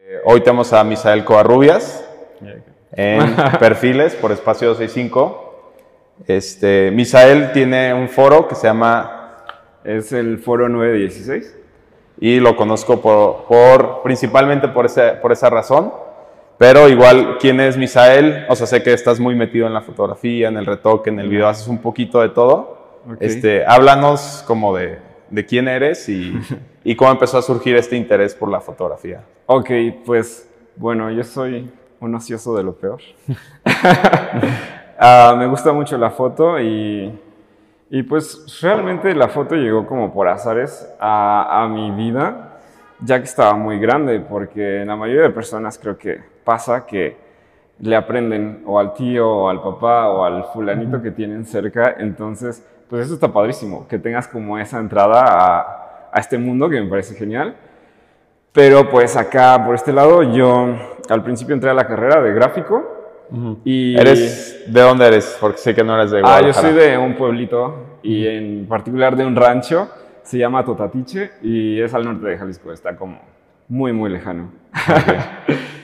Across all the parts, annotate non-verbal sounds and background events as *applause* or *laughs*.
Eh, hoy tenemos a Misael Covarrubias en *laughs* perfiles por espacio 65. Este, Misael tiene un foro que se llama... Es el foro 916. Y lo conozco por, por principalmente por, ese, por esa razón. Pero igual, ¿quién es Misael? O sea, sé que estás muy metido en la fotografía, en el retoque, en el video, haces un poquito de todo. Este, háblanos como de, de quién eres y, *laughs* y, cómo empezó a surgir este interés por la fotografía. Ok, pues bueno, yo soy un ocioso de lo peor. uh, *laughs* me gusta mucho la foto y, y, pues realmente la foto llegó como por azares a, a mi vida, ya que estaba muy grande, porque la mayoría de personas creo que pasa que le aprenden o al tío o al papá o al fulanito que tienen cerca, entonces pues eso está padrísimo, que tengas como esa entrada a, a, este mundo que me parece genial. Pero pues acá, por este lado, yo al principio entré a la carrera de gráfico. Uh -huh. y ¿Eres, ¿De dónde eres? Porque sé que no eres de Guadalajara. Ah, yo soy de un pueblito y uh -huh. en particular de un rancho, se llama Totatiche y es al norte de Jalisco, está como muy, muy lejano. Okay.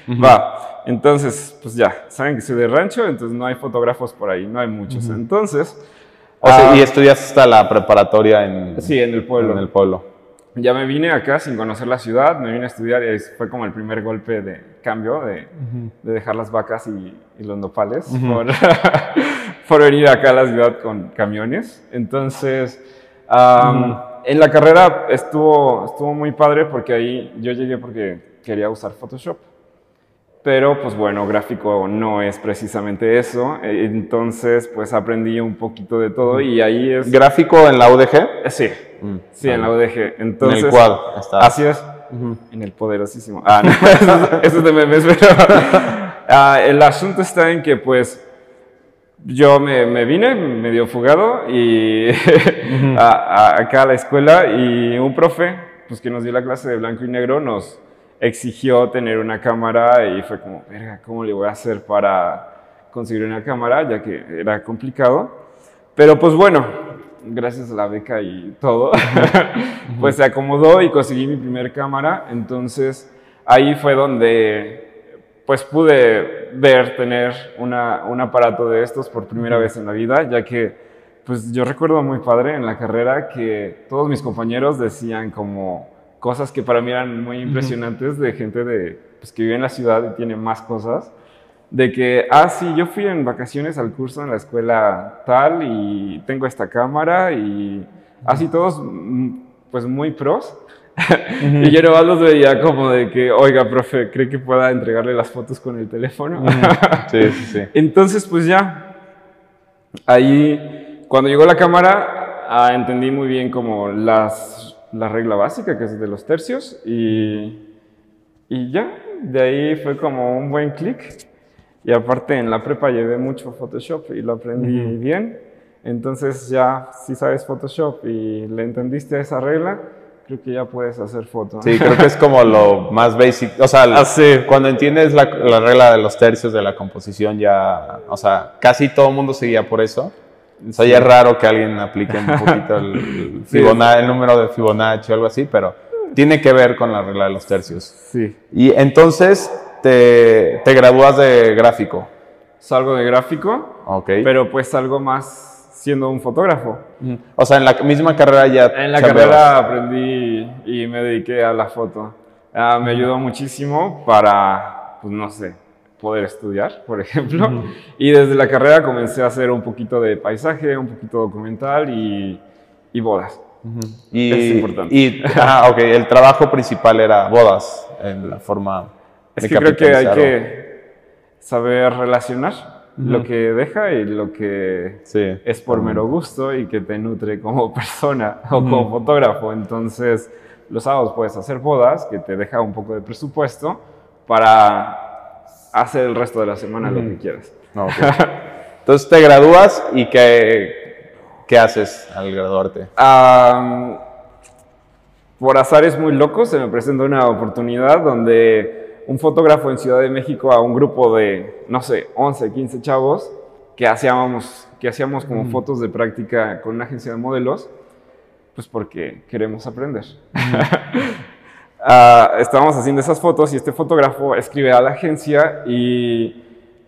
uh *laughs* -huh. Va, entonces, pues ya, saben que soy de rancho, entonces no hay fotógrafos por ahí, no hay muchos. Entonces... O sea, uh, ¿y estudiaste hasta la preparatoria en, sí, en el pueblo? En el pueblo. Ya me vine acá sin conocer la ciudad, me vine a estudiar y fue como el primer golpe de cambio, de, uh -huh. de dejar las vacas y, y los nopales uh -huh. por, *laughs* por, venir acá a la ciudad con camiones. Entonces, um, uh -huh. en la carrera estuvo, estuvo muy padre porque ahí yo llegué porque quería usar Photoshop. Pero pues bueno, gráfico no es precisamente eso, entonces pues aprendí un poquito de todo y ahí es... ¿Gráfico en la UDG? Sí, mm, sí, en la UDG. Entonces, en el cuadro. Así es, uh -huh. en el poderosísimo. Ah, no, *laughs* eso, eso es de memes, pero uh, *laughs* el asunto está en que pues yo me, me vine medio fugado y *laughs* a, acá a la escuela y un profe pues que nos dio la clase de blanco y negro nos exigió tener una cámara y fue como, verga, ¿cómo le voy a hacer para conseguir una cámara? Ya que era complicado. Pero pues bueno, gracias a la beca y todo, *laughs* pues se acomodó y conseguí mi primer cámara. Entonces ahí fue donde pues pude ver, tener una, un aparato de estos por primera vez en la vida, ya que pues yo recuerdo muy padre en la carrera que todos mis compañeros decían como, cosas que para mí eran muy impresionantes de gente de, pues, que vive en la ciudad y tiene más cosas. De que, ah, sí, yo fui en vacaciones al curso en la escuela tal y tengo esta cámara y así todos, pues muy pros. Uh *laughs* -huh. y yo nomás los veía como de que, oiga, profe, ¿cree que pueda entregarle las fotos con el teléfono? Uh *laughs* -huh. Sí, sí, sí. Entonces, pues ya, ahí, cuando llegó la cámara, ah, entendí muy bien como las la regla básica, que es de los tercios, y, y ya, de ahí fue como un buen clic. Y aparte en la prepa llevé mucho Photoshop y lo aprendí uh -huh. bien. Entonces ya si sabes Photoshop y le entendiste esa regla, creo que ya puedes hacer fotos. Sí, creo que es como lo más basic. O sea, Así. cuando entiendes la, la, regla de los tercios de la composición ya, o sea, casi todo el mundo seguía por eso. O sea, ya es raro que alguien aplique un *laughs* poquito el, Fibonacci, el número de Fibonacci o algo así, pero tiene que ver con la regla de los tercios. Sí. Y entonces te, te gradúas de gráfico. Salgo de gráfico, okay. pero pues salgo más siendo un fotógrafo. O sea, en la misma carrera ya... En la carrera aprendí y me dediqué a la foto. Uh, me ayudó muchísimo para, pues no sé, poder estudiar, por ejemplo. Uh -huh. Y desde la carrera comencé a hacer un poquito de paisaje, un poquito documental y, y bodas. Uh -huh. y, es importante. Y, ah, ok, el trabajo principal era bodas, en la forma Es que creo que hay que saber relacionar uh -huh. lo que deja y lo que sí. es por mero gusto y que te nutre como *laughs* persona o como fotógrafo. Entonces, los sábados puedes hacer bodas, que te deja un poco de presupuesto para hacer el resto de la semana lo que quieras. Okay. *laughs* Entonces te gradúas y ¿qué, qué haces al graduarte? Um, por azares muy locos se me presentó una oportunidad donde un fotógrafo en Ciudad de México a un grupo de, no sé, 11, 15 chavos que hacíamos, que hacíamos como mm. fotos de práctica con una agencia de modelos, pues porque queremos aprender. Mm. *laughs* ah, estábamos haciendo esas fotos y este fotógrafo escribe a la agencia y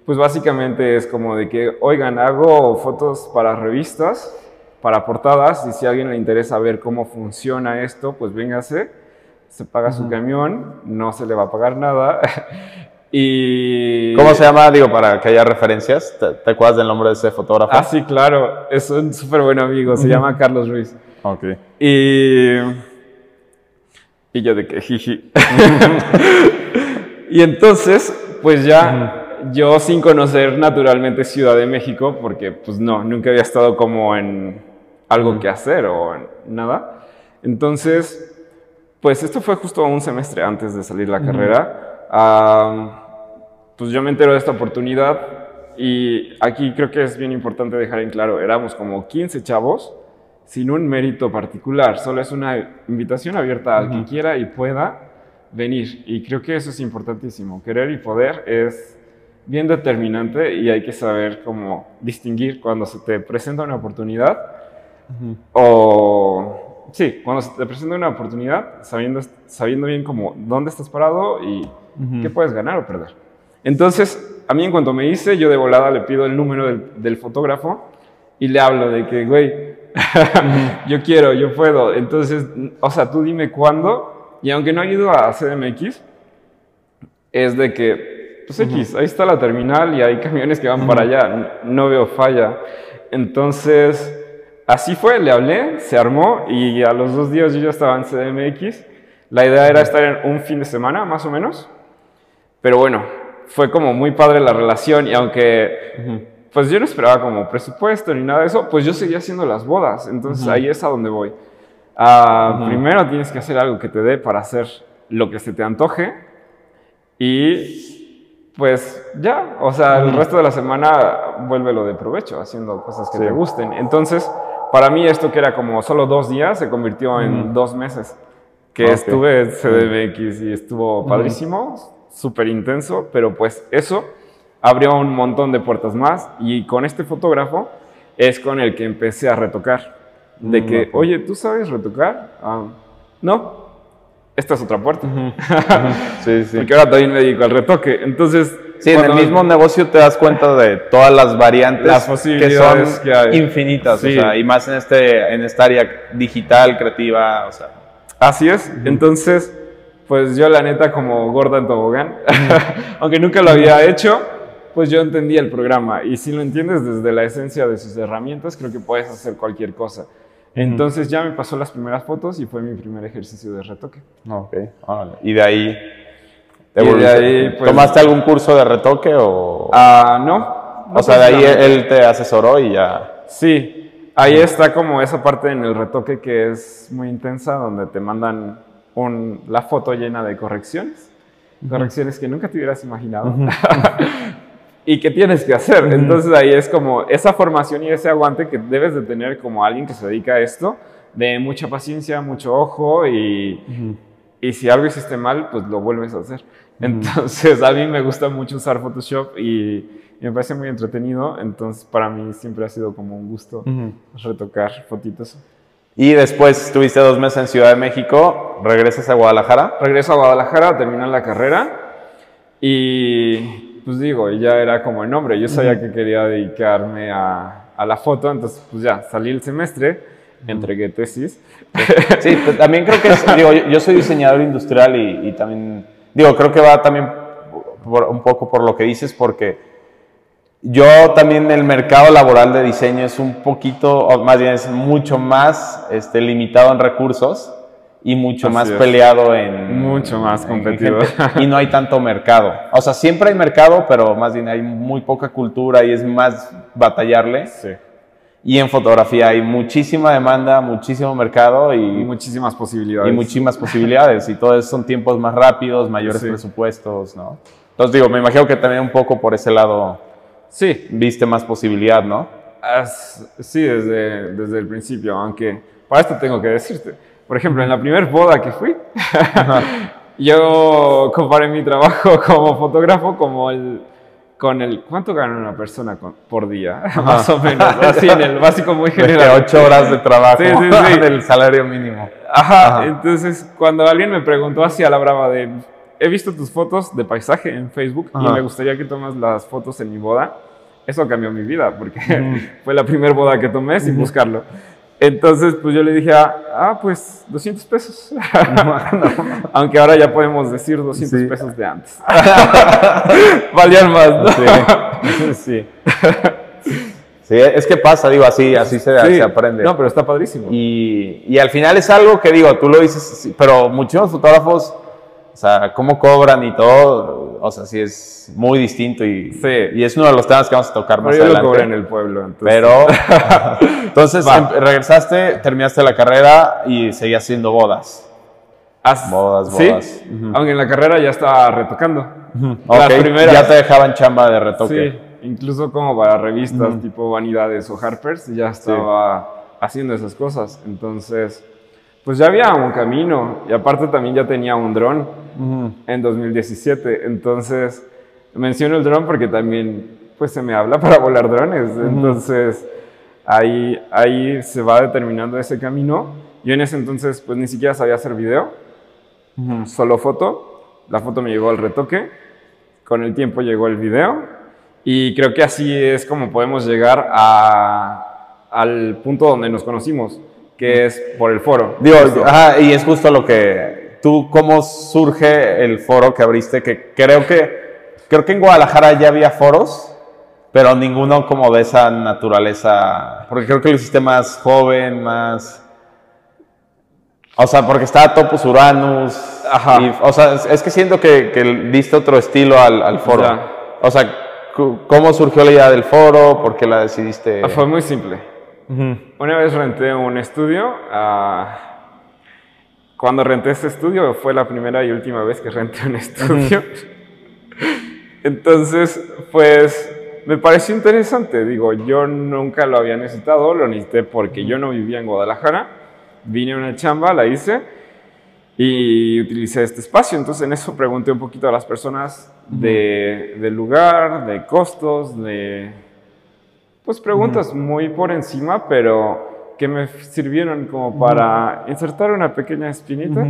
pues básicamente es como de que, oigan, hago fotos para revistas, para portadas y si a alguien le interesa ver cómo funciona esto, pues véngase, se paga su camión, no se le va a pagar nada. *laughs* y... ¿Cómo se llama? Digo, para que haya referencias. ¿Te, te acuerdas del nombre de ese fotógrafo? Ah, sí, claro. Es un súper buen amigo. Se llama Carlos Ruiz. Ok. Y... Y yo de que jiji. *laughs* y entonces, pues ya, yo sin conocer naturalmente Ciudad de México, porque pues no, nunca había estado como en algo que hacer o en nada. Entonces, pues esto fue justo un semestre antes de salir la carrera. Ah, pues yo me entero de esta oportunidad y aquí creo que es bien importante dejar en claro, éramos como 15 chavos sin un mérito particular, solo es una invitación abierta al que quiera y pueda venir. Y creo que eso es importantísimo. Querer y poder es bien determinante y hay que saber cómo distinguir cuando se te presenta una oportunidad o... Sí, cuando se te presenta una oportunidad, sabiendo, sabiendo bien cómo dónde estás parado y qué puedes ganar o perder. Entonces, a mí en cuanto me hice, yo de volada le pido el número del, del fotógrafo y le hablo de que, güey, *laughs* yo quiero, yo puedo. Entonces, o sea, tú dime cuándo. Y aunque no he ido a CDMX, es de que, pues X, ahí está la terminal y hay camiones que van para allá. No veo falla. Entonces, así fue, le hablé, se armó y a los dos días yo ya estaba en CDMX. La idea era estar en un fin de semana, más o menos. Pero bueno, fue como muy padre la relación y aunque pues yo no esperaba como presupuesto ni nada de eso, pues yo seguía haciendo las bodas. Entonces ahí es a donde voy. Ah, primero tienes que hacer algo que te dé para hacer lo que se te antoje y pues ya, o sea, el resto de la semana vuélvelo de provecho haciendo cosas que te gusten. Entonces, para mí esto que era como solo dos días se convirtió en dos meses que estuve en CDMX y estuvo padrísimo, súper intenso, pero pues eso abrió un montón de puertas más y con este fotógrafo es con el que empecé a retocar. De Mm, que, oye, ¿tú sabes retocar? Ah, no, esta es otra puerta. *laughs* Sí, sí. Porque ahora también me dedico al retoque. Entonces, Sí, en el mismo negocio te das cuenta de todas las variantes Las que posibilidades son que hay. infinitas, Sí. o sea, y más en este en esta área digital, creativa, o sea, Así es. Entonces, pues yo la neta como gorda en tobogán, *laughs* *laughs* aunque nunca lo había hecho, pues yo entendí el programa. Y si lo entiendes desde la esencia de sus herramientas, creo que puedes hacer cualquier cosa. Entonces ya me pasó las primeras fotos y fue mi primer ejercicio de retoque. ok, órale. y de ahí te Y de ahí, pues- ¿Tomaste algún curso de retoque o Ah, no. no o sea, de ahí él te asesoró y ya Sí, ahí está como esa parte en el retoque que es muy intensa, donde te mandan un- la foto llena de correcciones, correcciones que nunca te hubieras imaginado *laughs* y que tienes que hacer. Entonces ahí es como esa formación y ese aguante que debes de tener como alguien que se dedica a esto, de mucha paciencia, mucho ojo y, y si algo hiciste mal, pues lo vuelves a hacer. Entonces a mí me gusta mucho usar Photoshop y, y me parece muy entretenido, entonces para mí siempre ha sido como un gusto retocar fotitos. y después estuviste dos meses en Ciudad de México, regresas a Guadalajara. Regreso a Guadalajara, terminé la carrera y pues digo, ya era como el nombre, yo sabía que quería dedicarme a, a la foto, entonces pues ya salí el semestre, entregué tesis. *laughs* Sí, pues, también creo que es, digo, yo, yo soy diseñador industrial y, y también, digo, creo que va también por- un poco por lo que dices, porque yo también el mercado laboral de diseño es un poquito, o más bien es mucho más este, limitado en recursos y mucho Así más es. peleado en... Mucho más gente, *laughs* y no hay tanto mercado. O sea, siempre hay mercado, pero más bien hay muy poca cultura y es más batallarle. Sí. Y en fotografía hay muchísima demanda, muchísimo mercado Y y, muchísimas posibilidades. y muchísimas posibilidades. Y todo eso son tiempos más rápidos, mayores Sí. presupuestos, ¿no? Entonces digo, me imagino que también un poco por ese lado Sí, viste más posibilidad, ¿no? As- sí, desde, desde el principio, aunque para esto tengo que decirte. Por ejemplo, en la primera boda que fui, *laughs* yo comparé mi trabajo *laughs* como fotógrafo como el, con el cuánto gana una persona con- por día, *laughs* más o menos, así en el básico muy general. ocho horas de trabajo Sí, sí, sí. del salario mínimo. Ajá, Ajá. entonces cuando alguien me preguntó así a la brava de, he visto tus fotos de paisaje en Facebook y Ajá. me gustaría que tomas las fotos en mi boda, eso cambió mi vida porque fue la primera boda que tomé sin buscarlo. Entonces, pues yo le dije, ah, ah, pues 200 pesos. *laughs* Aunque ahora ya podemos decir 200 Sí. pesos de antes. *laughs* Valían más, ¿no? Sí. *laughs* sí. Sí, es que pasa, digo, así, así se, Sí. se aprende. No, pero está padrísimo. Y, y al final es algo que digo, tú lo dices, pero muchísimos fotógrafos, o sea, cómo cobran y todo, o sea, sí es muy distinto y, Sí. y es uno de los temas que vamos a tocar más Pero yo lo adelante. cobré en el pueblo. Entonces, Pero, entonces Va. em- regresaste, terminaste la carrera y seguías haciendo bodas. Haz- Bodas, ¿Sí? bodas. Aunque en la carrera ya estaba retocando. Las primeras. Ya te dejaban chamba de retoque. Sí, incluso como para revistas tipo Vanidades o Harper's, ya estaba haciendo esas cosas. Entonces, pues ya había un camino. Y aparte también ya tenía un dron en 2017. Entonces, menciono el dron porque también pues se me habla *laughs* para volar drones. Entonces, ahí, ahí se va determinando ese camino. Yo en ese entonces pues ni siquiera sabía hacer video, solo foto. La foto me llegó al retoque. Con el tiempo llegó el video. Y creo que así es como podemos llegar a, al punto donde nos conocimos, que es por el foro. Digo, ajá, y es justo lo que tú, cómo surge el foro que abriste, que creo que, creo que en Guadalajara ya había foros, pero ninguno como de esa naturaleza, porque creo que lo hiciste más joven, más... O sea, porque estaba Topus Uranus. Ajá. y- o sea, es, que siento que, que diste otro estilo al, al foro. Ya. O sea, ¿cómo surgió la idea del foro? ¿Por qué la decidiste? Ah, Fue muy simple. Una vez renté un estudio. ah, cuando renté ese estudio fue la primera y última vez que renté un *laughs* estudio. Entonces, pues me pareció interesante. Digo, yo nunca lo había necesitado, lo necesité porque yo no vivía en Guadalajara. Vine a una chamba, la hice y utilicé este espacio. Entonces, en eso pregunté un poquito a las personas de, del lugar, de costos, de pues preguntas muy por encima, pero que me sirvieron como para insertar una pequeña espinita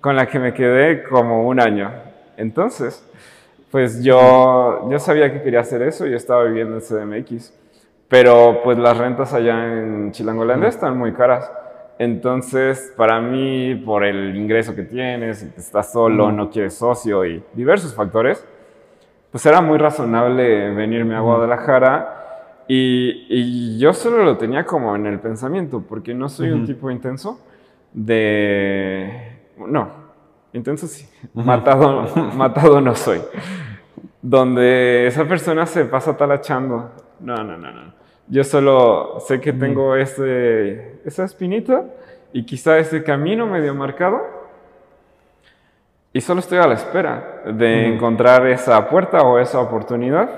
con la que me quedé como un año. Entonces, pues yo, yo sabía que quería hacer eso, yo estaba viviendo en CDMX, pero pues las rentas allá en Chilangolandia están muy caras. Entonces, para mí, por el ingreso que tienes, y estás solo, no quieres socio y diversos factores, pues era muy razonable venirme a Guadalajara y, y yo solo lo tenía como en el pensamiento, porque no soy un tipo intenso de... No, intenso sí, matado, *laughs* matado no soy. Donde esa persona se pasa talachando. No, no, no, no. Yo solo sé que tengo ese, esa espinita y quizá ese camino medio marcado y solo estoy a la espera de encontrar esa puerta o esa oportunidad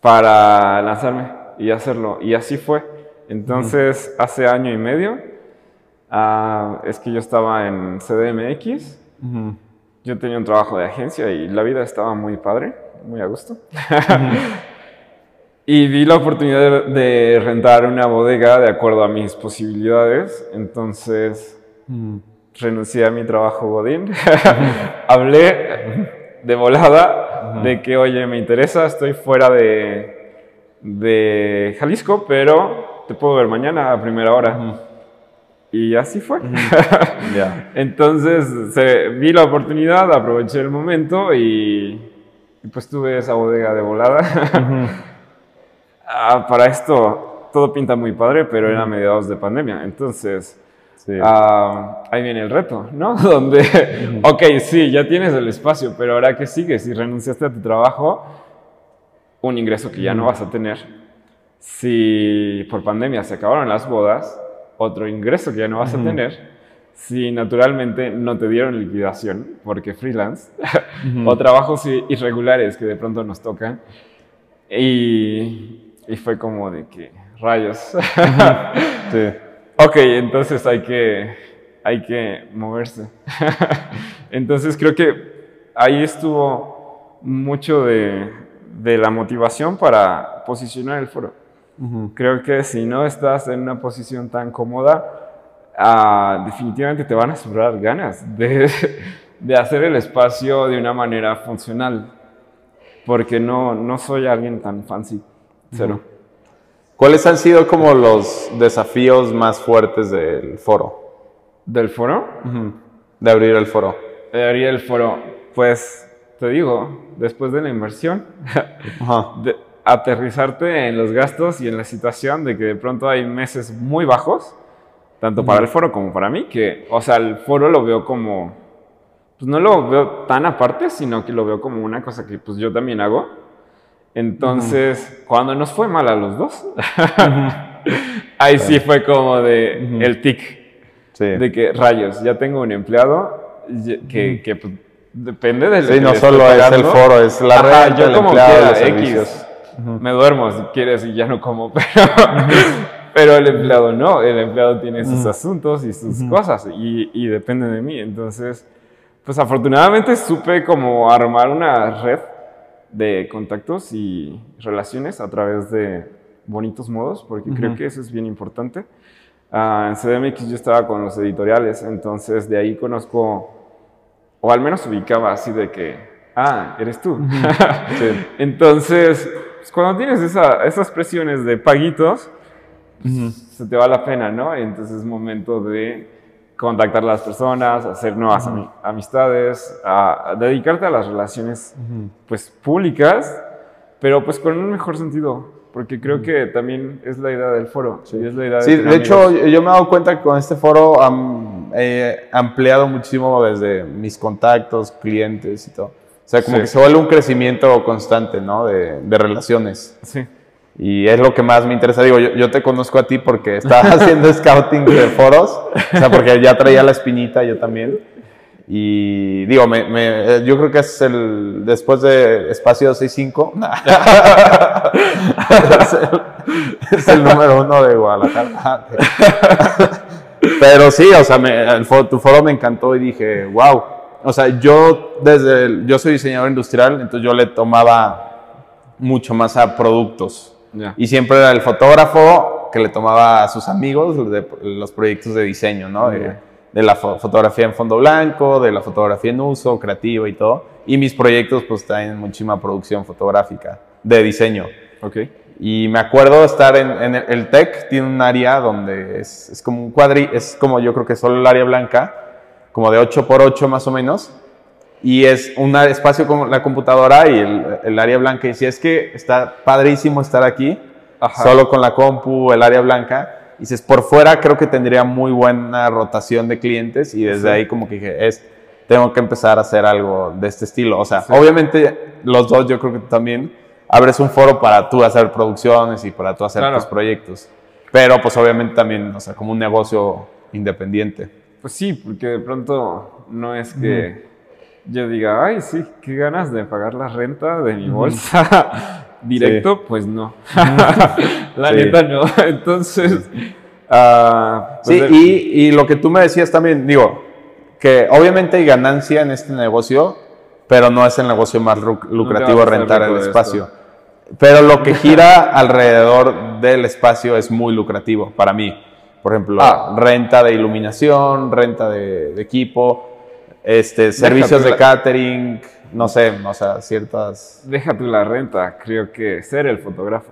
para lanzarme y hacerlo. Y así fue. Entonces, hace año y medio, ah, es que yo estaba en CDMX. Yo tenía un trabajo de agencia y la vida estaba muy padre, muy a gusto. *laughs* y vi la oportunidad de, de rentar una bodega de acuerdo a mis posibilidades. Entonces, renuncié a mi trabajo Godín. *laughs* Hablé de volada de que, oye, me interesa, estoy fuera de, de Jalisco, pero te puedo ver mañana a primera hora. Y así fue. *laughs* Entonces se- vi la oportunidad, aproveché el momento y, y pues tuve esa bodega de volada. *laughs* Ah, para esto todo pinta muy padre, pero era a mediados de pandemia. Entonces Sí. ah, ahí viene el reto, ¿no? *laughs* Donde, ok, sí, ya tienes el espacio, pero ahora que sigues, si renunciaste a tu trabajo, un ingreso que ya no vas a tener. Si por pandemia se acabaron las bodas, otro ingreso que ya no vas a tener. Si naturalmente no te dieron liquidación, porque freelance, *laughs* o trabajos irregulares que de pronto nos tocan. Y, y fue como de que, rayos. *laughs* Sí. Ok, entonces hay que, hay que moverse. *laughs* entonces creo que ahí estuvo mucho de, de la motivación para posicionar el foro. Creo que si no estás en una posición tan cómoda, ah, definitivamente te van a sobrar ganas de, de, hacer el espacio de una manera funcional, porque no, no soy alguien tan fancy, cero. ¿Cuáles han sido como los desafíos más fuertes del foro? ¿Del foro? De abrir el foro. De abrir el foro. Pues te digo, después de la inversión, de aterrizarte en los gastos y en la situación de que de pronto hay meses muy bajos, tanto para el foro como para mí, que, o sea, el foro lo veo como, pues no lo veo tan aparte, sino que lo veo como una cosa que pues yo también hago. Entonces, cuando nos fue mal a los dos, *laughs* ahí sí fue como de el tic. De que rayos, ya tengo un empleado que, que pues, depende del. Sí, no solo es el foro, es la red, yo el como empleado, X. Me duermo si quieres y ya no como, *laughs* pero, pero el empleado no. El empleado tiene sus asuntos y sus cosas y, y depende de mí. Entonces, pues afortunadamente supe como armar una red de contactos y relaciones a través de bonitos modos, porque creo que eso es bien importante. Uh, en CDMX yo estaba con los editoriales, entonces de ahí conozco, o al menos ubicaba así de que, ah, eres tú. *laughs* Entonces, pues, cuando tienes esa, esas presiones de paguitos, pues, se te va la pena, ¿no? Entonces es momento de contactar a las personas, hacer nuevas amistades, a, dedicarte a las relaciones pues públicas, pero pues con un mejor sentido, porque creo que también es la idea del foro. Sí, es la idea sí de, hecho yo me he dado cuenta que con este foro he ampliado muchísimo desde mis contactos, clientes y todo. O sea, como que se vuelve un crecimiento constante, ¿no? De, de relaciones. Sí. Y es lo que más me interesa. Digo, yo, te conozco a ti porque estaba *laughs* haciendo scouting de foros, o sea, porque ya traía la espinita yo también. Y digo, me, yo creo que es el, después de Espacio 65, *laughs* es, el, es el número uno de Guadalajara. *laughs* Pero sí, o sea, el tu foro me encantó y dije, wow. O sea, yo desde, yo soy diseñador industrial, entonces yo le tomaba mucho más a productos. Y siempre era el fotógrafo que le tomaba a sus amigos de, los proyectos de diseño, ¿no? De, la fotografía en fondo blanco, de la fotografía en uso, creativa y todo. Y mis proyectos pues tienen muchísima producción fotográfica, de diseño. Ok. Y me acuerdo estar en, en el, TEC, tiene un área donde es, es, como un cuadri, es como yo creo que solo el área blanca, como de 8 por 8 más o menos y es un espacio como la computadora y el, área blanca. Y si es que está padrísimo estar aquí, solo con la compu, el área blanca. Y dices, por fuera creo que tendría muy buena rotación de clientes y desde ahí como que dije, es, tengo que empezar a hacer algo de este estilo. O sea, obviamente los dos yo creo que también abres un foro para tú hacer producciones y para tú hacer tus proyectos. Pero pues obviamente también, o sea, como un negocio independiente. Pues sí, porque de pronto no es que yo diga, ay, sí, qué ganas de pagar la renta de mi bolsa *laughs* directo, pues no. *laughs* la neta no. *laughs* Entonces, uh, sí, y, y, lo que tú me decías también, digo, que obviamente hay ganancia en este negocio, pero no es el negocio más lucrativo rentar el espacio. Pero lo que gira alrededor del espacio es muy lucrativo para mí. Por ejemplo, ah. renta de iluminación, renta de, de equipo, este, servicios de catering, no sé, o sea, ciertas... Déjate la renta, creo que ser el fotógrafo.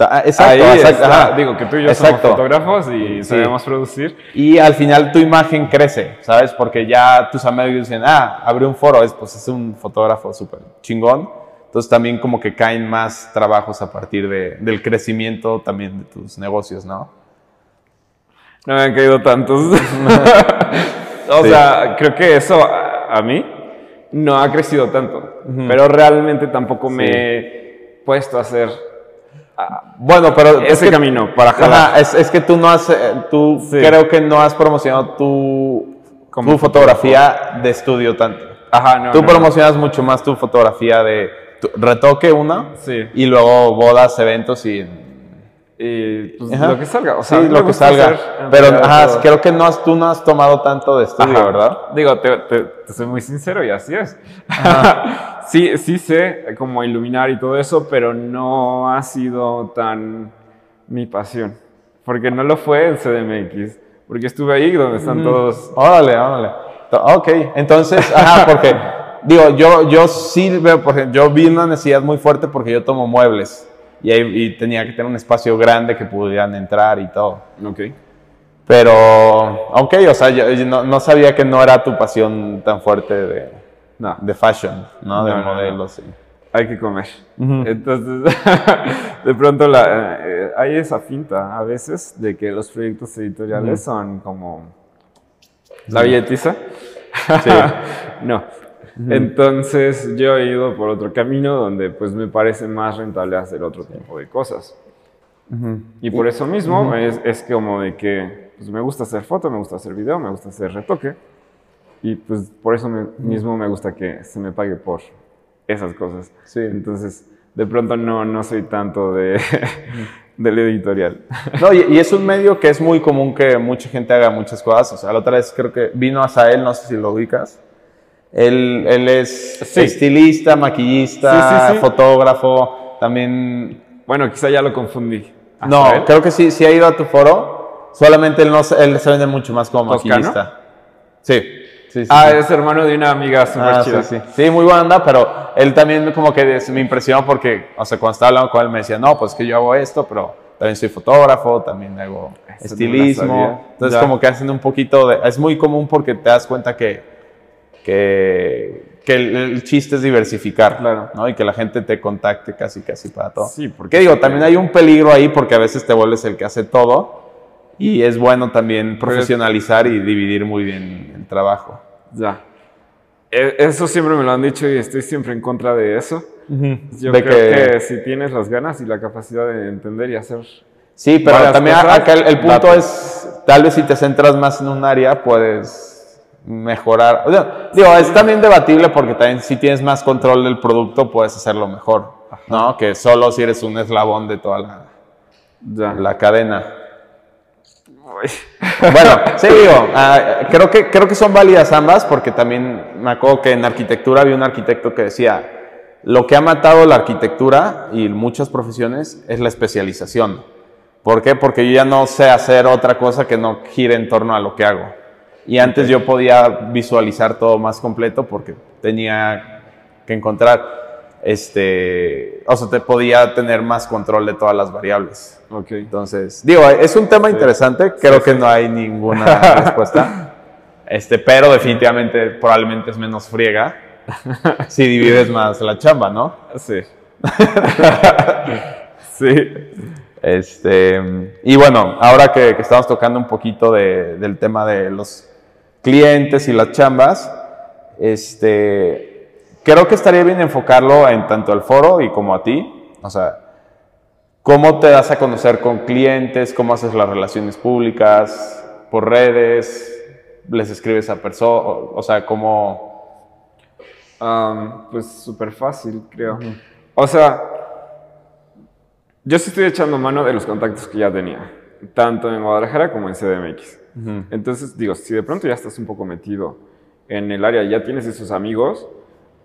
Ah, exacto, exacto digo que tú y yo somos fotógrafos y sabemos producir. Y al final tu imagen crece, ¿sabes? Porque ya tus amigos dicen, ah, abre un foro, es, pues es un fotógrafo súper chingón. Entonces también como que caen más trabajos a partir de, del crecimiento también de tus negocios, ¿no? No me han caído tantos. *laughs* O sea, creo que eso a, mí no ha crecido tanto, pero realmente tampoco me he puesto a hacer ah, bueno, pero ese camino para jalar. es, que tú no has, eh, tú creo que no has promocionado tu, tu fotografía de estudio tanto. Ajá, no. Tú promocionas mucho más tu fotografía de retoque una sí. y luego bodas, eventos y y pues, lo que salga. O sea, sí, lo que salga. Pero creo que no has, tú no has tomado tanto de estudio, ¿verdad? Digo, te, soy muy sincero y así es. *laughs* sí, sí sé cómo iluminar y todo eso, pero no ha sido tan mi pasión. Porque no lo fue en CDMX. Porque estuve ahí donde están todos. Órale, órale. Ok, entonces, ajá, porque, digo, yo, yo sí veo, por ejemplo, yo vi una necesidad muy fuerte porque yo tomo muebles y, ahí- y tenía que tener un espacio grande que pudieran entrar y todo. Ok. Pero, ok, o sea, yo, yo no, no sabía que no era tu pasión tan fuerte de, No. de fashion, ¿no? De No, no. modelos. sí. hay que comer. Entonces, *laughs* de pronto la, eh, hay esa finta a veces de que los proyectos editoriales son como la billetiza. Sí. *laughs* no. Entonces yo he ido por otro camino donde pues me parece más rentable hacer otro tipo de cosas. Y por eso mismo es, es como de que pues, me gusta hacer foto, me gusta hacer video, me gusta hacer retoque. Y pues por eso me- mismo me gusta que se me pague por esas cosas. Sí. Entonces, de pronto no, no soy tanto de, *laughs* del editorial. *laughs* No, y, y es un medio que es muy común que mucha gente haga muchas cosas. O sea, la otra vez creo que vino a Sael, no sé si lo ubicas. Él, él es Sí. estilista, maquillista, Sí, sí, sí. fotógrafo, también... Bueno, quizá ya lo confundí. No, creo que sí, sí ha ido a tu foro, solamente él, no, se- él se vende mucho más como ¿Toscano? maquillista. Sí, sí, sí. Ah, sí. es hermano de una amiga súper Ah, chida. sí, muy buena onda, pero él también como que me impresionó porque, o sea, cuando estaba hablando con él me decía, no, pues que yo hago esto, pero también soy fotógrafo, también hago Eso no estilismo. sabía. Entonces Ya. como que hacen un poquito de... Es muy común porque te das cuenta que, que, que el, el chiste es diversificar, Claro. ¿no? Y que la gente te contacte casi, casi para todo. Sí, porque digo, también hay un peligro ahí porque a veces te vuelves el que hace todo y es bueno también profesionalizar y dividir muy bien el trabajo. Ya. E- Eso siempre me lo han dicho y estoy siempre en contra de eso. Yo De creo que- que... si tienes las ganas y la capacidad de entender y hacer... Sí, pero también cosas, acá el, el punto date. es, tal vez si te centras más en un área, puedes mejorar. O sea, digo, es también debatible porque también si tienes más control del producto, puedes hacerlo mejor, ¿no? Que solo si eres un eslabón de toda la, Ya. la cadena. Uy. *laughs* Bueno, sí, digo, *laughs* ah, creo, que, creo que son válidas ambas porque también me acuerdo que en arquitectura había un arquitecto que decía, lo que ha matado la arquitectura y muchas profesiones es la especialización. ¿Por qué? Porque yo ya no sé hacer otra cosa que no gire en torno a lo que hago. Y antes yo podía visualizar todo más completo porque tenía que encontrar, este, o sea, te podía tener más control de todas las variables. Ok. Entonces, digo, es un tema interesante, creo que no hay ninguna *laughs* respuesta, este, pero definitivamente probablemente es menos friega *laughs* si divides más la chamba, ¿no? Sí. *laughs* sí. Este, y bueno, ahora que, que estamos tocando un poquito de- del tema de los clientes y las chambas, este, creo que estaría bien enfocarlo en tanto al foro y como a ti, o sea, ¿Cómo te das a conocer con clientes? ¿Cómo haces las relaciones públicas? ¿Por redes? ¿Les escribes a personas? O, sea, ¿cómo...? Pues súper fácil, creo. O sea, yo sí estoy echando mano de los contactos que ya tenía, tanto en Guadalajara como en CDMX. Entonces, digo, si de pronto ya estás un poco metido en el área y ya tienes esos amigos,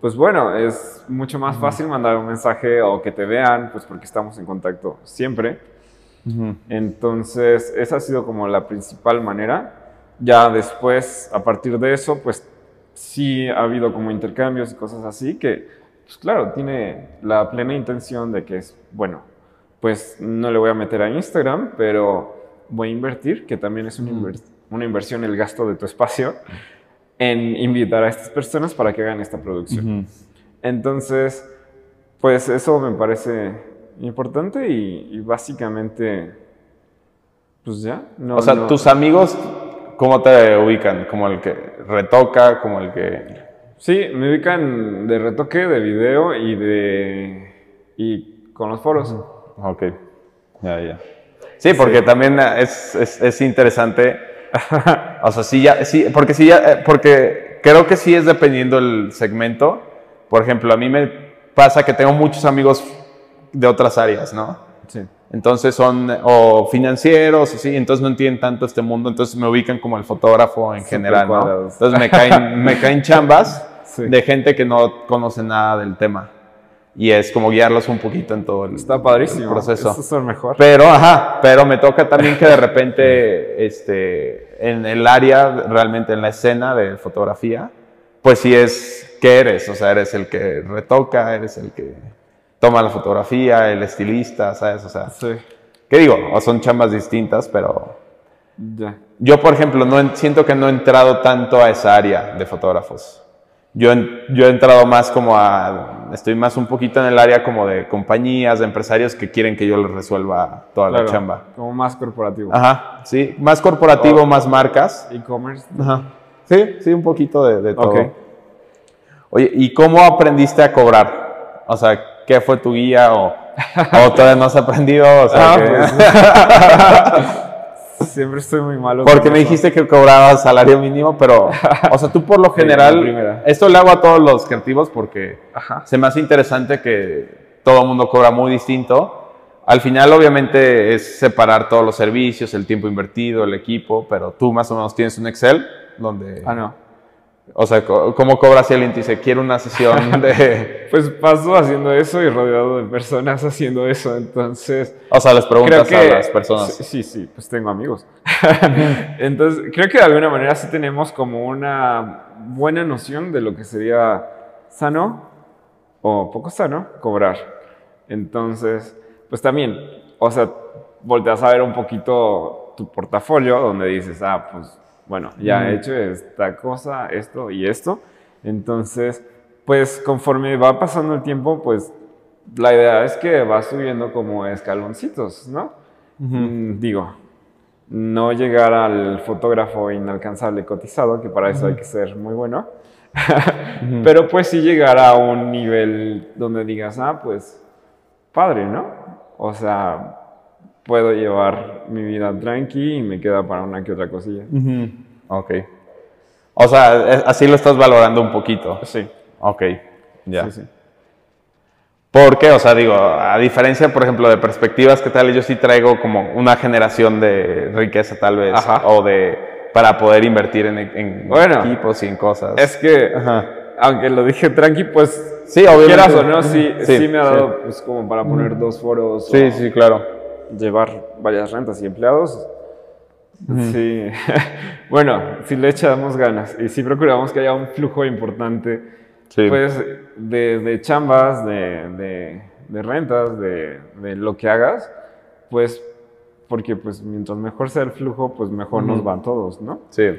pues bueno, es mucho más fácil mandar un mensaje o que te vean, pues porque estamos en contacto siempre. Entonces, esa ha sido como la principal manera. Ya después, a partir de eso, pues sí ha habido como intercambios y cosas así que, pues claro, tiene la plena intención de que es, bueno, pues no le voy a meter a Instagram, pero voy a invertir, que también es una, inver- una inversión el gasto de tu espacio, en invitar a estas personas para que hagan esta producción. Entonces, pues eso me parece importante y, y básicamente, pues ya. No, o sea, no- tus amigos, ¿cómo te ubican? ¿Como el que retoca? ¿Como el que...? Sí, me ubican de retoque, de video y de... y con los foros. Ok, ya, ya. Sí, porque también es, es, es interesante. *laughs* o sea, sí, ya, sí, porque sí, ya, eh, porque creo que sí es dependiendo el segmento. Por ejemplo, a mí me pasa que tengo muchos amigos de otras áreas, ¿no? Sí. Entonces son o financieros, sí, entonces no entienden tanto este mundo, entonces me ubican como el fotógrafo en general, ¿no? Entonces me caen, me caen chambas *laughs* Sí. de gente que no conoce nada del tema. Y es como guiarlos un poquito en todo el, Está padrísimo. el proceso. Eso es mejor. Pero, ajá, pero me toca también que de repente, *laughs* este, en el área, realmente en la escena de fotografía, pues sí es, ¿qué eres? O sea, eres el que retoca, eres el que toma la fotografía, el estilista, ¿sabes? O sea, Sí, ¿qué digo? O son chambas distintas, pero yo, por ejemplo, no en- siento que no he entrado tanto a esa área de fotógrafos. Yo, yo he entrado más como a, estoy más un poquito en el área como de compañías, de empresarios que quieren que yo les resuelva toda Claro, la chamba. Como más corporativo. Ajá, sí, más corporativo, más marcas. E-commerce. Ajá. Sí, sí, un poquito de, de todo. Ok. Oye, ¿y cómo aprendiste a cobrar? O sea, ¿qué fue tu guía o, o todavía no has aprendido? O sea, Ah, que- pues, *laughs* Siempre estoy muy malo. Porque me dijiste que cobrabas salario mínimo, pero, o sea, tú por lo *laughs* general, esto le hago a todos los creativos porque Ajá. se me hace interesante que todo el mundo cobra muy distinto. Al final, obviamente, es separar todos los servicios, el tiempo invertido, el equipo, pero tú más o menos tienes un Excel donde, Ah, no. O sea, ¿cómo cobras si alguien te dice, quiero una sesión *laughs* de, Pues paso haciendo eso y rodeado de personas haciendo eso. Entonces, o sea, les preguntas que. a las personas. Sí, sí, pues tengo amigos. *laughs* Entonces, creo que de alguna manera sí tenemos como una buena noción de lo que sería sano o poco sano cobrar. Entonces, pues también, o sea, volteas a ver un poquito tu portafolio donde dices, ah, pues bueno, ya he hecho esta cosa, esto y esto. Entonces, pues conforme va pasando el tiempo, pues la idea es que va subiendo como escaloncitos, ¿no? Mm, digo, no llegar al fotógrafo inalcanzable cotizado, que para eso hay que ser muy bueno. *laughs* Pero pues sí llegar a un nivel donde digas, ah, pues padre, ¿no? O sea, puedo llevar mi vida tranqui y me queda para una que otra cosilla. Ujú. Ok. O sea, es- así lo estás valorando un poquito. Sí, Ok, ya. sí, sí. ¿Por qué? O sea, digo, a diferencia, por ejemplo, de perspectivas que tal, yo sí traigo como una generación de riqueza tal vez, Ajá. o de, para poder invertir en, en Bueno, equipos y en cosas. Es que, Ajá. aunque lo dije tranqui, pues, Sí, obviamente. quieras o no, sí, Sí, sí, me ha dado pues como para poner dos foros. Sí, o sí, claro. Llevar varias rentas y empleados. Sí. *laughs* bueno, si le echamos ganas y si procuramos que haya un flujo importante, Sí. pues, de, de chambas, de, de- de rentas, de, de lo que hagas, pues, porque pues mientras mejor sea el flujo, pues mejor nos van todos, ¿no? Sí.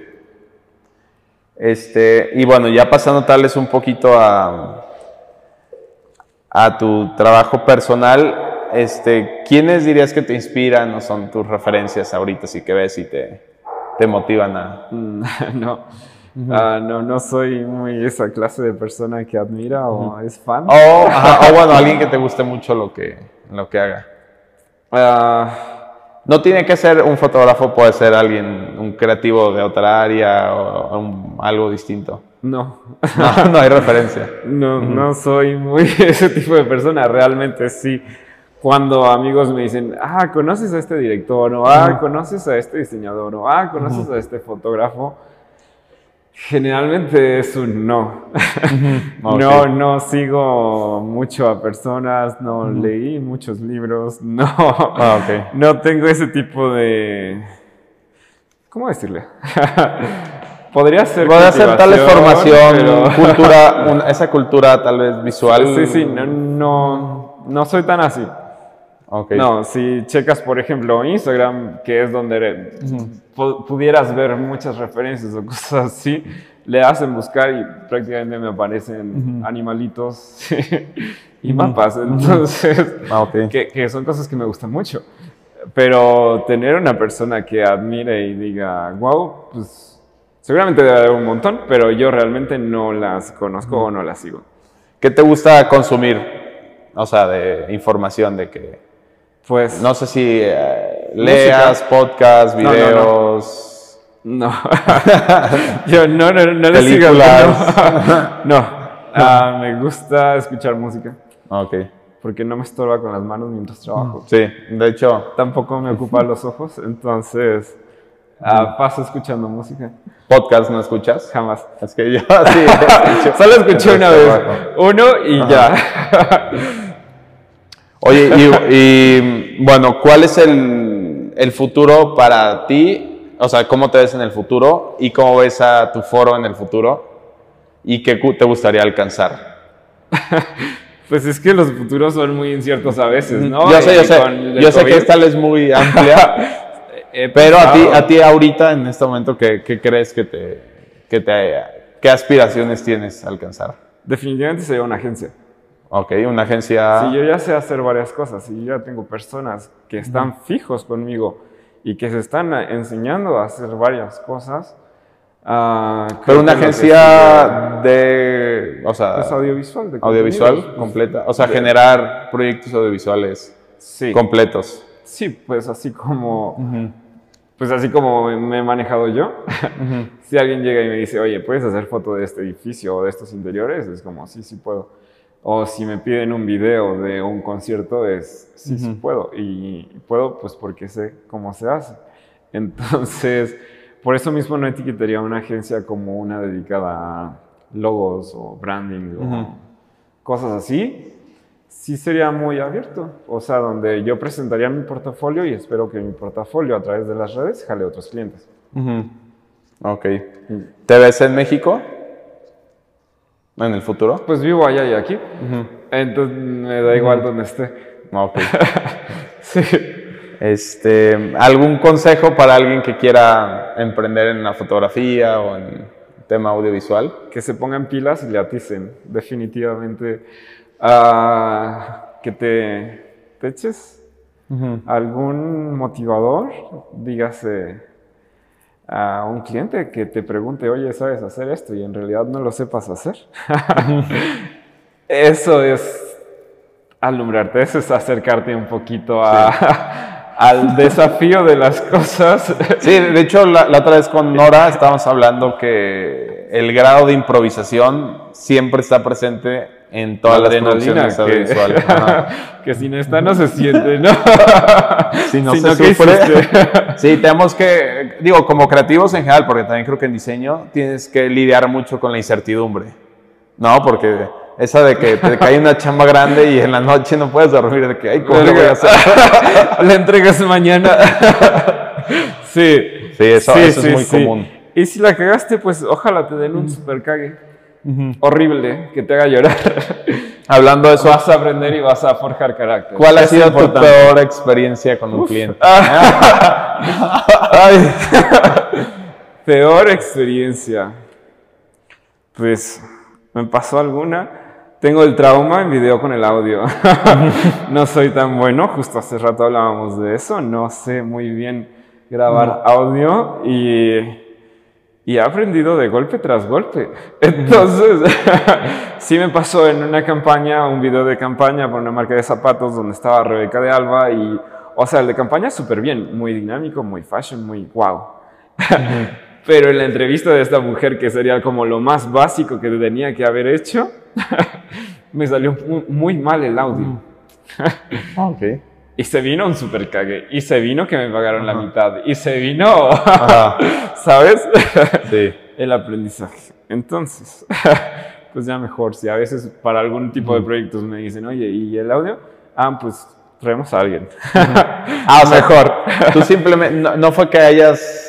Este, y bueno, ya pasando tal vez un poquito a, a tu trabajo personal, este, ¿quiénes dirías que te inspiran o son tus referencias ahorita, si que ves y te, te motivan a... Mm, *laughs* no. Ah, no, no soy muy esa clase de persona que admira o es fan. O, ajá, o bueno, alguien que te guste mucho lo que, lo que haga. Ah, No tiene que ser un fotógrafo, puede ser alguien, un creativo de otra área o un- algo distinto. no, *laughs* No, no hay referencia. *laughs* no, no soy muy ese tipo de persona. Realmente sí. Cuando amigos me dicen, ah, ¿conoces a este director? O, ah, ¿conoces a este diseñador? O, ah, ¿conoces a este fotógrafo? Generalmente es un no. *laughs* No, no sigo mucho a personas, no leí muchos libros, *laughs* no. Ah. No tengo ese tipo de. ¿Cómo decirle? *laughs* Podría ser. Puede ser tal vez formación, pero- cultura, esa cultura tal vez visual. Sí, sí, no, no, no soy tan así. Ok. No, si checas, por ejemplo, Instagram, que es donde pu- pudieras ver muchas referencias o cosas así, le hacen buscar y prácticamente me aparecen animalitos *laughs* y mapas. Entonces, Ah, que son cosas que me gustan mucho. Pero tener una persona que admire y diga, wow, pues seguramente debe haber un montón, pero yo realmente no las conozco o no las sigo. ¿Qué te gusta consumir? O sea, de información de que... Pues No sé si eh, leas no, no. videos... No. *laughs* Yo no, no, no le sigo. No. *laughs* No. Ah, me gusta escuchar música Ok. porque no me estorba con las manos mientras trabajo. Sí, de hecho... Tampoco me ocupa los ojos, entonces Ah, paso escuchando música. ¿Podcast no escuchas? Jamás. Es que yo *laughs* sí. escucho. Solo escuché una vez. Uno y ya. Oye, y, y, bueno, ¿cuál es el, el futuro para ti? O sea, ¿cómo te ves en el futuro? ¿Y cómo ves a tu foro en el futuro? ¿Y qué te gustaría alcanzar? *laughs* Pues es que los futuros son muy inciertos a veces, ¿no? yo sé, yo Y sé. Yo sé que esta es muy amplia, *laughs* pero a ti, a ti ahorita, en este momento, ¿qué, qué crees que te, que te... ¿Qué aspiraciones tienes a alcanzar? Definitivamente sería una agencia. Ok, una agencia... Si yo ya sé hacer varias cosas y yo ya tengo personas que están fijos conmigo y que se están enseñando a hacer varias cosas. ah, pero una que agencia de... O sea, sigue es audiovisual. de audiovisual pues, completa. O sea, de- generar proyectos audiovisuales Sí, completos. sí, pues así como, pues así como me he manejado yo. *laughs* si alguien llega y me dice, oye, ¿puedes hacer foto de este edificio o de estos interiores? Es como, sí, sí puedo. O si me piden un video de un concierto, es, sí, sí puedo. Y puedo, pues porque sé cómo se hace. *laughs* Entonces, por eso mismo no etiquetaría una agencia como una dedicada a logos o branding o cosas así. Sí sería muy abierto. O sea, donde yo presentaría mi portafolio y espero que mi portafolio a través de las redes jale a otros clientes. Ujú. Ok. ¿Te ves en México? ¿En el futuro? Pues vivo allá y aquí. Entonces me da igual donde esté. Ok. *laughs* Sí. Este, ¿Algún consejo para alguien que quiera emprender en la fotografía o en tema audiovisual? Que se pongan pilas y le aticen. Definitivamente. Ah, que te, te eches algún motivador, dígase a un cliente que te pregunte, oye, ¿sabes hacer esto? Y en realidad no lo sepas hacer. *laughs* Eso es alumbrarte, eso es acercarte un poquito a, *laughs* al desafío de las cosas. *laughs* Sí, de hecho, la, la otra vez con Nora estábamos hablando que el grado de improvisación siempre está presente en todas las producciones que, audiovisuales. *laughs* Que si no está no se siente, ¿no? *laughs* Si no Sino se sufre. Sí, tenemos que, digo, como creativos en general, porque también creo que en diseño tienes que lidiar mucho con la incertidumbre, ¿no? Porque esa de que te *laughs* cae una chamba grande y en la noche no puedes dormir, de que, ay, ¿cómo lo voy a hacer? *laughs* La entregas mañana. *laughs* sí. Sí, eso- eso es muy común. Y si la cagaste, pues ojalá te den un super cague. Horrible, que te haga llorar. Hablando de eso, vas a aprender y vas a forjar carácter. ¿cuál ha sido tu peor experiencia con un cliente? Ay. Peor experiencia. Pues me pasó alguna. Tengo el trauma en video con el audio. *laughs* no soy tan bueno. Justo hace rato hablábamos de eso. No sé muy bien grabar audio y, y he aprendido de golpe tras golpe. *laughs* Entonces, *laughs* sí me pasó en una campaña, un video de campaña por una marca de zapatos donde estaba Rebeca de Alba y, o sea, el de campaña súper bien, muy dinámico, muy fashion, muy wow. Pero en la entrevista de esta mujer, que sería como lo más básico que tenía que haber hecho, *laughs* me salió mu- muy mal el audio. *laughs* Ok. Y se vino un super cague. Y se vino que me pagaron la mitad. Y se vino. *laughs* ¿sabes? Sí. el aprendizaje. Entonces, pues ya mejor. Si a veces para algún tipo de proyectos me dicen, oye, ¿y el audio? Ah, pues traemos a alguien. Ah, o sea, mejor. Tú simplemente, no, no fue que hayas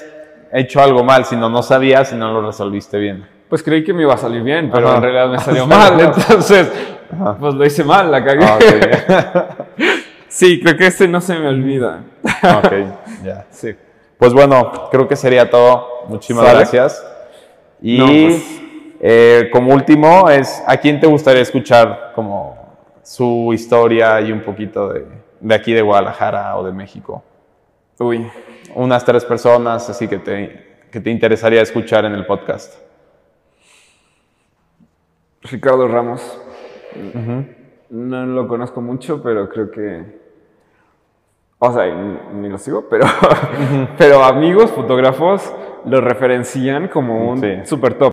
hecho algo mal, sino no sabías y no lo resolviste bien. Pues creí que me iba a salir bien, pero Ajá. en realidad me salió *laughs* mal. Entonces, pues lo hice mal, la cagué. Ah, ok. *laughs* Sí, creo que este no se me olvida. ok, ya. *laughs* Sí. Pues bueno, creo que sería todo. Muchísimas ¿Sale? gracias. Y No, pues- eh, como último es, ¿a quién te gustaría escuchar como su historia y un poquito de, de aquí de Guadalajara o de México? Uy, Unas tres personas así que te, que te interesaría escuchar en el podcast. Ricardo Ramos. No lo conozco mucho, pero creo que. O sea, ni, ni lo sigo, pero, *laughs* pero amigos, fotógrafos, lo referencian como un Sí. super top.